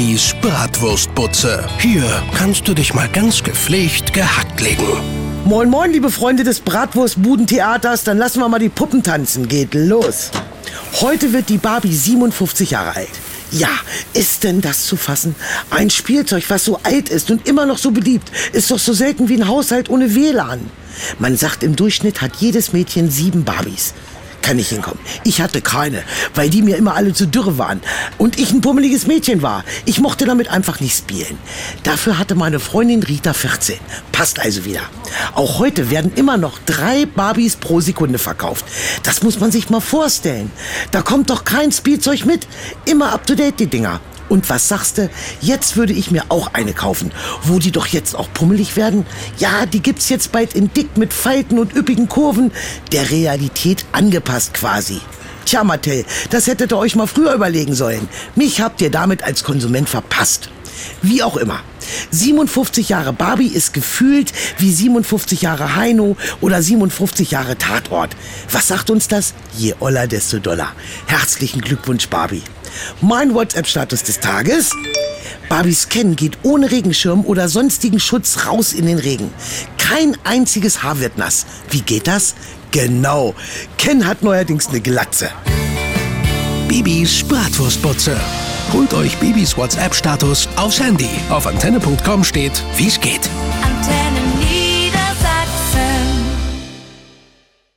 Bibis Bratwurstbutze. Hier kannst du dich mal ganz gepflegt gehackt legen. Moin, moin, liebe Freunde des Bratwurstbudentheaters. Dann lassen wir mal die Puppen tanzen. Geht los. Heute wird die Barbie 57 Jahre alt. Ja, ist denn das zu fassen? Ein Spielzeug, was so alt ist und immer noch so beliebt, ist doch so selten wie ein Haushalt ohne WLAN. Man sagt, im Durchschnitt hat jedes Mädchen sieben Barbies kann ich hinkommen. Ich hatte keine, weil die mir immer alle zu dürre waren. Und ich ein pummeliges Mädchen war. Ich mochte damit einfach nicht spielen. Dafür hatte meine Freundin Rita 14. Passt also wieder. Auch heute werden immer noch drei Barbies pro Sekunde verkauft. Das muss man sich mal vorstellen. Da kommt doch kein Spielzeug mit. Immer up to date die Dinger. Und was sagst du? Jetzt würde ich mir auch eine kaufen. Wo die doch jetzt auch pummelig werden? Ja, die gibt's jetzt bald in dick mit Falten und üppigen Kurven. Der Realität angepasst quasi. Tja, Mattel, das hättet ihr euch mal früher überlegen sollen. Mich habt ihr damit als Konsument verpasst. Wie auch immer. 57 Jahre Barbie ist gefühlt wie 57 Jahre Heino oder 57 Jahre Tatort. Was sagt uns das? Je oller, desto doller. Herzlichen Glückwunsch, Barbie. Mein WhatsApp-Status des Tages. Barbies Ken geht ohne Regenschirm oder sonstigen Schutz raus in den Regen. Kein einziges Haar wird nass. Wie geht das? Genau. Ken hat neuerdings eine Glatze. Bibis Bratwurstbutze. Holt euch Bibis WhatsApp-Status aufs Handy. Auf antenne.com steht, wie's geht. Antenne